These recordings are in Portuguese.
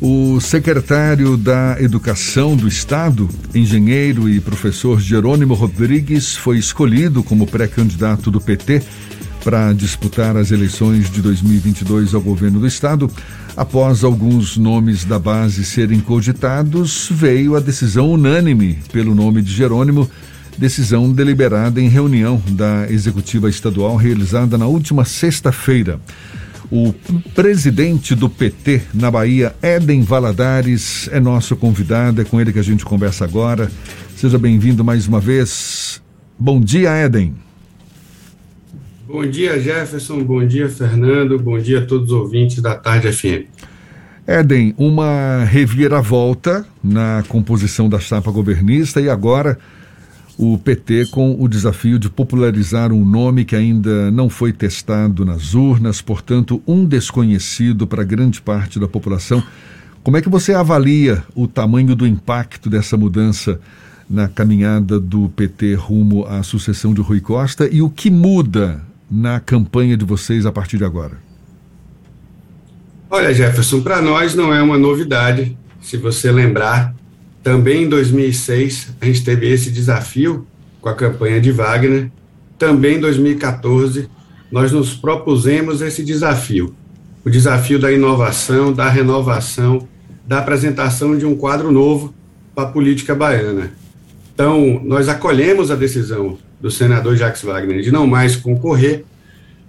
O secretário da Educação do Estado, engenheiro e professor Jerônimo Rodrigues, foi escolhido como pré-candidato do PT para disputar as eleições de 2022 ao governo do Estado. Após alguns nomes da base serem cogitados, veio a decisão unânime pelo nome de Jerônimo, decisão deliberada em reunião da Executiva Estadual realizada na última sexta-feira. O presidente do PT na Bahia, Éden Valadares, é nosso convidado, é com ele que a gente conversa agora. Seja bem-vindo mais uma vez. Bom dia, Éden. Bom dia, Jefferson. Bom dia, Fernando. Bom dia a todos os ouvintes da Tarde FM. Éden, uma reviravolta na composição da chapa governista e agora o PT com o desafio de popularizar um nome que ainda não foi testado nas urnas, portanto, um desconhecido para grande parte da população. Como é que você avalia o tamanho do impacto dessa mudança na caminhada do PT rumo à sucessão de Rui Costa e o que muda na campanha de vocês a partir de agora? Olha, Jefferson, para nós não é uma novidade. Se você lembrar, também em 2006, a gente teve esse desafio com a campanha de Wagner. Também em 2014, nós nos propusemos esse desafio o desafio da inovação, da renovação, da apresentação de um quadro novo para a política baiana. Então, nós acolhemos a decisão do senador Jacques Wagner de não mais concorrer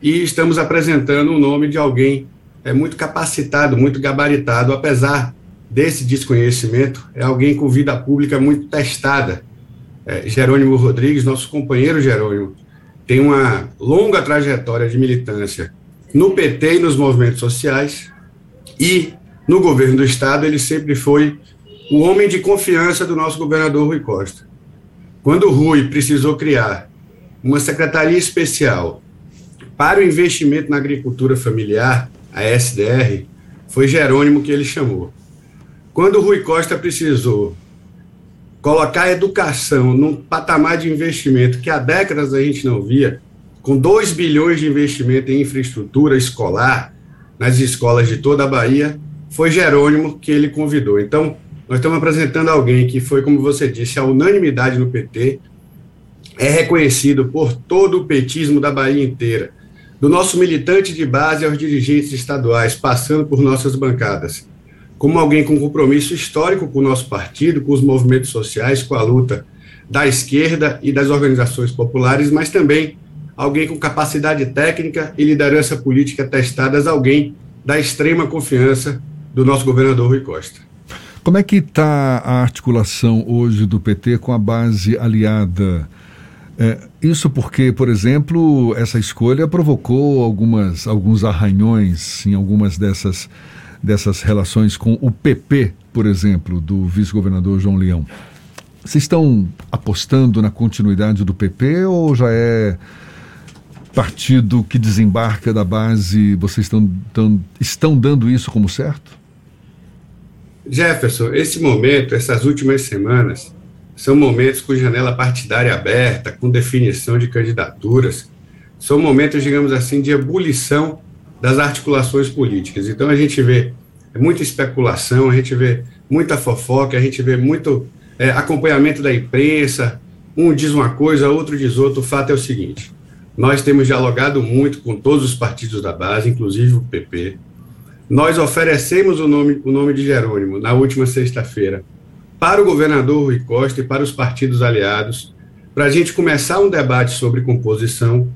e estamos apresentando o nome de alguém é, muito capacitado, muito gabaritado, apesar desse desconhecimento é alguém com vida pública muito testada. É, Jerônimo Rodrigues, nosso companheiro Jerônimo, tem uma longa trajetória de militância no PT e nos movimentos sociais, e no governo do Estado ele sempre foi o homem de confiança do nosso governador Rui Costa. Quando Rui precisou criar uma secretaria especial para o investimento na agricultura familiar, a SDR, foi Jerônimo que ele chamou. Quando o Rui Costa precisou colocar a educação num patamar de investimento que há décadas a gente não via, com 2 bilhões de investimento em infraestrutura escolar nas escolas de toda a Bahia, foi Jerônimo que ele convidou. Então, nós estamos apresentando alguém que foi, como você disse, a unanimidade no PT, é reconhecido por todo o petismo da Bahia inteira, do nosso militante de base aos dirigentes estaduais, passando por nossas bancadas como alguém com compromisso histórico com o nosso partido, com os movimentos sociais, com a luta da esquerda e das organizações populares, mas também alguém com capacidade técnica e liderança política testadas, alguém da extrema confiança do nosso governador Rui Costa. Como é que está a articulação hoje do PT com a base aliada? É, isso porque, por exemplo, essa escolha provocou algumas, alguns arranhões em algumas dessas dessas relações com o PP, por exemplo, do vice-governador João Leão. Vocês estão apostando na continuidade do PP ou já é partido que desembarca da base? Vocês estão, estão, estão dando isso como certo? Jefferson, esse momento, essas últimas semanas, são momentos com janela partidária aberta, com definição de candidaturas. São momentos, digamos assim, de ebulição das articulações políticas. Então a gente vê muita especulação, a gente vê muita fofoca, a gente vê muito é, acompanhamento da imprensa, um diz uma coisa, outro diz outra. O fato é o seguinte: nós temos dialogado muito com todos os partidos da base, inclusive o PP. Nós oferecemos o nome, o nome de Jerônimo na última sexta-feira para o governador Rui Costa e para os partidos aliados, para a gente começar um debate sobre composição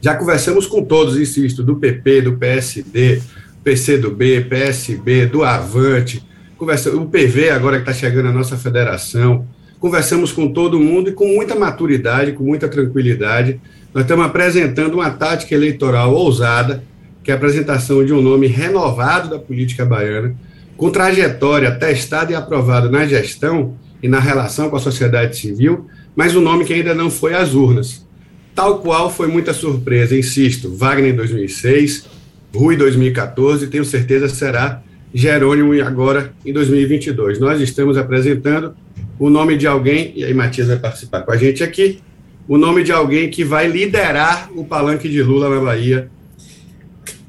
já conversamos com todos, insisto, do PP, do PSD, PCdoB, PSB, do Avante, conversamos, o PV agora que está chegando à nossa federação, conversamos com todo mundo e com muita maturidade, com muita tranquilidade. Nós estamos apresentando uma tática eleitoral ousada, que é a apresentação de um nome renovado da política baiana, com trajetória testada e aprovada na gestão e na relação com a sociedade civil, mas um nome que ainda não foi às urnas tal qual foi muita surpresa, insisto, Wagner em 2006, Rui em 2014, tenho certeza será Jerônimo agora em 2022. Nós estamos apresentando o nome de alguém, e aí Matias vai participar com a gente aqui, o nome de alguém que vai liderar o palanque de Lula na Bahia,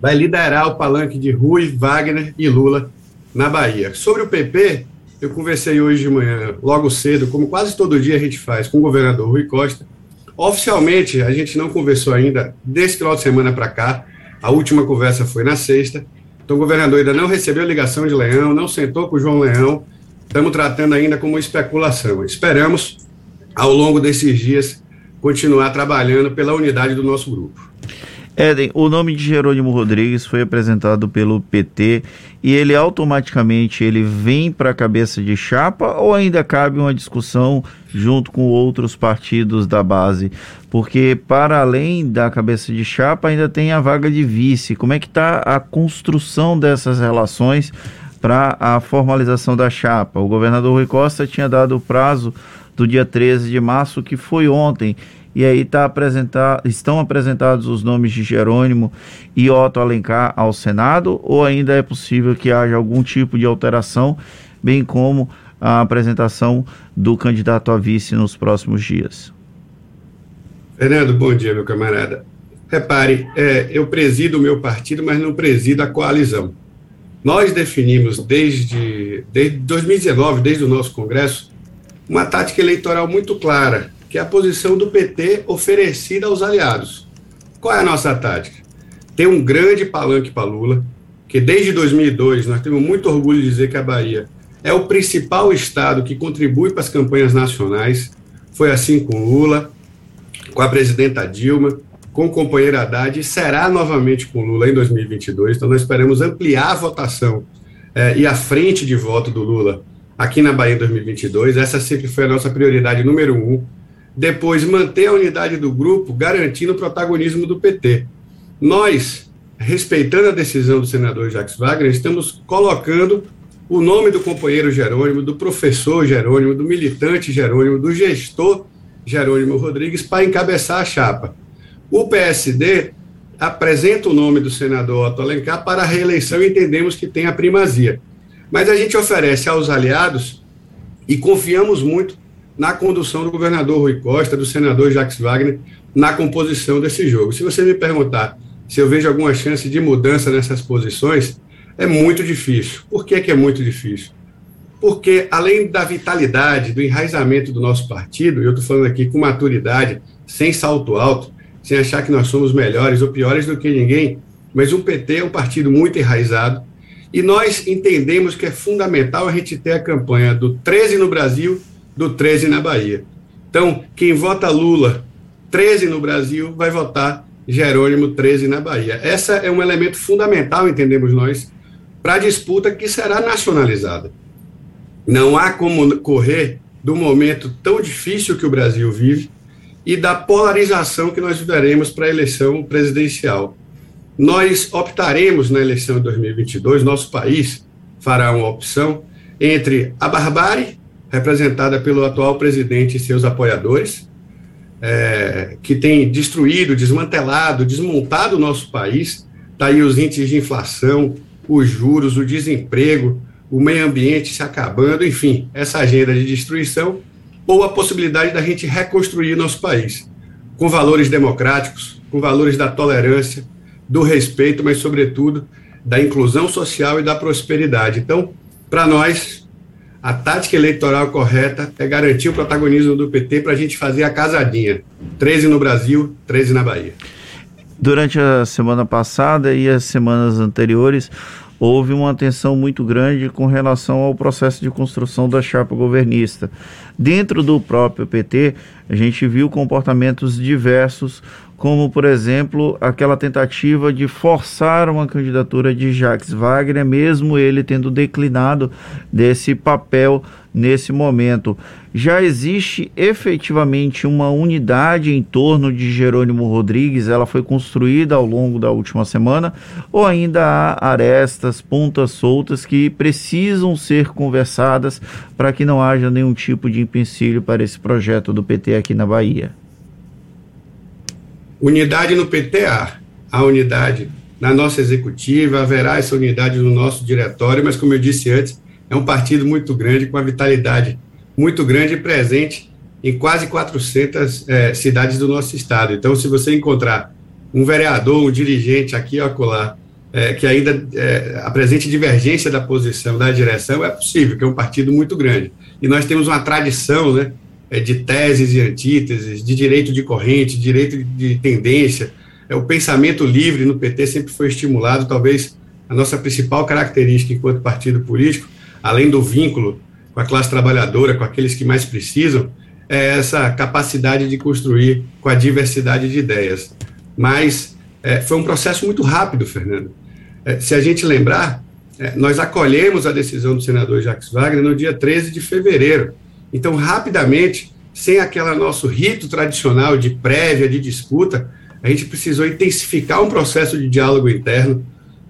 vai liderar o palanque de Rui, Wagner e Lula na Bahia. Sobre o PP, eu conversei hoje de manhã, logo cedo, como quase todo dia a gente faz, com o governador Rui Costa. Oficialmente, a gente não conversou ainda desse final de semana para cá. A última conversa foi na sexta. Então, o governador ainda não recebeu ligação de Leão, não sentou com o João Leão. Estamos tratando ainda como especulação. Esperamos, ao longo desses dias, continuar trabalhando pela unidade do nosso grupo. Éden, o nome de Jerônimo Rodrigues foi apresentado pelo PT e ele automaticamente ele vem para a cabeça de chapa ou ainda cabe uma discussão junto com outros partidos da base? Porque para além da cabeça de chapa ainda tem a vaga de vice. Como é que está a construção dessas relações para a formalização da chapa? O governador Rui Costa tinha dado o prazo do dia 13 de março, que foi ontem e aí tá apresentar, estão apresentados os nomes de Jerônimo e Otto Alencar ao Senado, ou ainda é possível que haja algum tipo de alteração, bem como a apresentação do candidato a vice nos próximos dias? Fernando, bom dia, meu camarada. Repare, é, eu presido o meu partido, mas não presido a coalizão. Nós definimos desde, desde 2019, desde o nosso Congresso, uma tática eleitoral muito clara que é a posição do PT oferecida aos aliados. Qual é a nossa tática? Tem um grande palanque para Lula, que desde 2002 nós temos muito orgulho de dizer que a Bahia é o principal estado que contribui para as campanhas nacionais. Foi assim com Lula, com a presidenta Dilma, com o companheiro Haddad e será novamente com Lula em 2022. Então nós esperamos ampliar a votação eh, e a frente de voto do Lula aqui na Bahia em 2022. Essa sempre foi a nossa prioridade número um depois manter a unidade do grupo, garantindo o protagonismo do PT. Nós, respeitando a decisão do senador Jacques Wagner, estamos colocando o nome do companheiro Jerônimo, do professor Jerônimo, do militante Jerônimo, do gestor Jerônimo Rodrigues para encabeçar a chapa. O PSD apresenta o nome do senador Otto Alencar para a reeleição e entendemos que tem a primazia. Mas a gente oferece aos aliados e confiamos muito na condução do governador Rui Costa, do senador Jacques Wagner, na composição desse jogo. Se você me perguntar se eu vejo alguma chance de mudança nessas posições, é muito difícil. Por que, que é muito difícil? Porque, além da vitalidade, do enraizamento do nosso partido, e eu estou falando aqui com maturidade, sem salto alto, sem achar que nós somos melhores ou piores do que ninguém, mas o PT é um partido muito enraizado, e nós entendemos que é fundamental a gente ter a campanha do 13 no Brasil do 13 na Bahia. Então, quem vota Lula 13 no Brasil vai votar Jerônimo 13 na Bahia. Essa é um elemento fundamental, entendemos nós, para a disputa que será nacionalizada. Não há como correr do momento tão difícil que o Brasil vive e da polarização que nós viveremos para a eleição presidencial. Nós optaremos na eleição de 2022, nosso país fará uma opção entre a barbárie representada pelo atual presidente e seus apoiadores, é, que tem destruído, desmantelado, desmontado o nosso país. Está aí os índices de inflação, os juros, o desemprego, o meio ambiente se acabando, enfim, essa agenda de destruição, ou a possibilidade da gente reconstruir nosso país, com valores democráticos, com valores da tolerância, do respeito, mas, sobretudo, da inclusão social e da prosperidade. Então, para nós, a tática eleitoral correta é garantir o protagonismo do PT para a gente fazer a casadinha. 13 no Brasil, 13 na Bahia. Durante a semana passada e as semanas anteriores, houve uma atenção muito grande com relação ao processo de construção da chapa governista. Dentro do próprio PT, a gente viu comportamentos diversos, como, por exemplo, aquela tentativa de forçar uma candidatura de Jacques Wagner, mesmo ele tendo declinado desse papel nesse momento. Já existe efetivamente uma unidade em torno de Jerônimo Rodrigues? Ela foi construída ao longo da última semana? Ou ainda há arestas, pontas soltas que precisam ser conversadas para que não haja nenhum tipo de empecilho para esse projeto do PT aqui na Bahia? Unidade no PTA, a unidade na nossa executiva, haverá essa unidade no nosso diretório, mas como eu disse antes, é um partido muito grande, com uma vitalidade muito grande e presente em quase 400 é, cidades do nosso estado. Então, se você encontrar um vereador, um dirigente aqui ou acolá, é, que ainda é, apresente divergência da posição da direção, é possível, que é um partido muito grande. E nós temos uma tradição né, de teses e antíteses, de direito de corrente, direito de tendência. É, o pensamento livre no PT sempre foi estimulado, talvez a nossa principal característica enquanto partido político, além do vínculo com a classe trabalhadora, com aqueles que mais precisam, é essa capacidade de construir com a diversidade de ideias. Mas é, foi um processo muito rápido, Fernando. É, se a gente lembrar, é, nós acolhemos a decisão do senador Jacques Wagner no dia 13 de fevereiro. Então, rapidamente, sem aquele nosso rito tradicional de prévia, de disputa, a gente precisou intensificar um processo de diálogo interno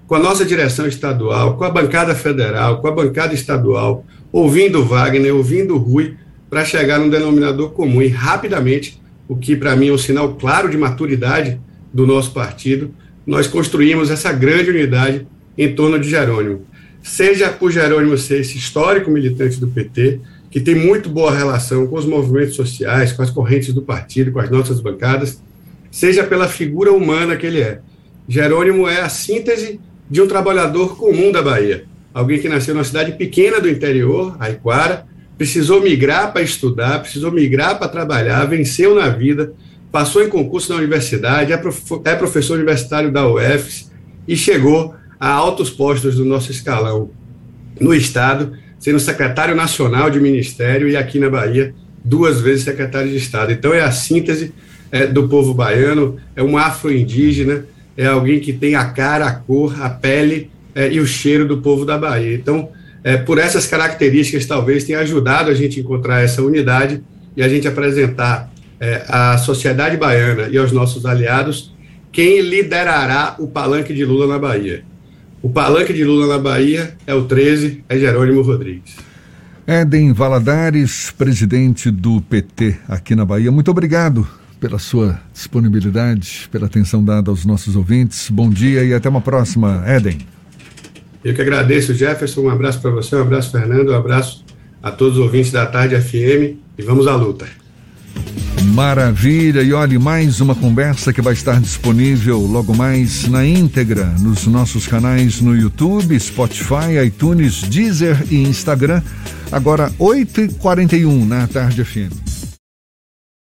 com a nossa direção estadual, com a bancada federal, com a bancada estadual, ouvindo Wagner, ouvindo Rui, para chegar num denominador comum e rapidamente, o que para mim é um sinal claro de maturidade do nosso partido, nós construímos essa grande unidade em torno de Jerônimo. Seja por Jerônimo ser esse histórico militante do PT, que tem muito boa relação com os movimentos sociais, com as correntes do partido, com as nossas bancadas, seja pela figura humana que ele é. Jerônimo é a síntese de um trabalhador comum da Bahia, alguém que nasceu numa cidade pequena do interior, Aiquara, precisou migrar para estudar, precisou migrar para trabalhar, venceu na vida, passou em concurso na universidade, é, é professor universitário da UFS e chegou a altos postos do nosso escalão no Estado, sendo secretário nacional de ministério e aqui na Bahia, duas vezes secretário de Estado. Então, é a síntese é, do povo baiano, é um afro-indígena, é alguém que tem a cara, a cor, a pele é, e o cheiro do povo da Bahia. Então, é, por essas características, talvez tenha ajudado a gente encontrar essa unidade e a gente apresentar é, à sociedade baiana e aos nossos aliados quem liderará o palanque de Lula na Bahia. O palanque de Lula na Bahia é o 13, é Jerônimo Rodrigues. Éden Valadares, presidente do PT aqui na Bahia, muito obrigado pela sua disponibilidade, pela atenção dada aos nossos ouvintes. Bom dia e até uma próxima, Éden. Eu que agradeço, Jefferson. Um abraço para você, um abraço, Fernando, um abraço a todos os ouvintes da Tarde FM e vamos à luta. Maravilha! E olhe, mais uma conversa que vai estar disponível logo mais na íntegra nos nossos canais no YouTube, Spotify, iTunes, Deezer e Instagram. Agora, 8h41 na Tarde FM.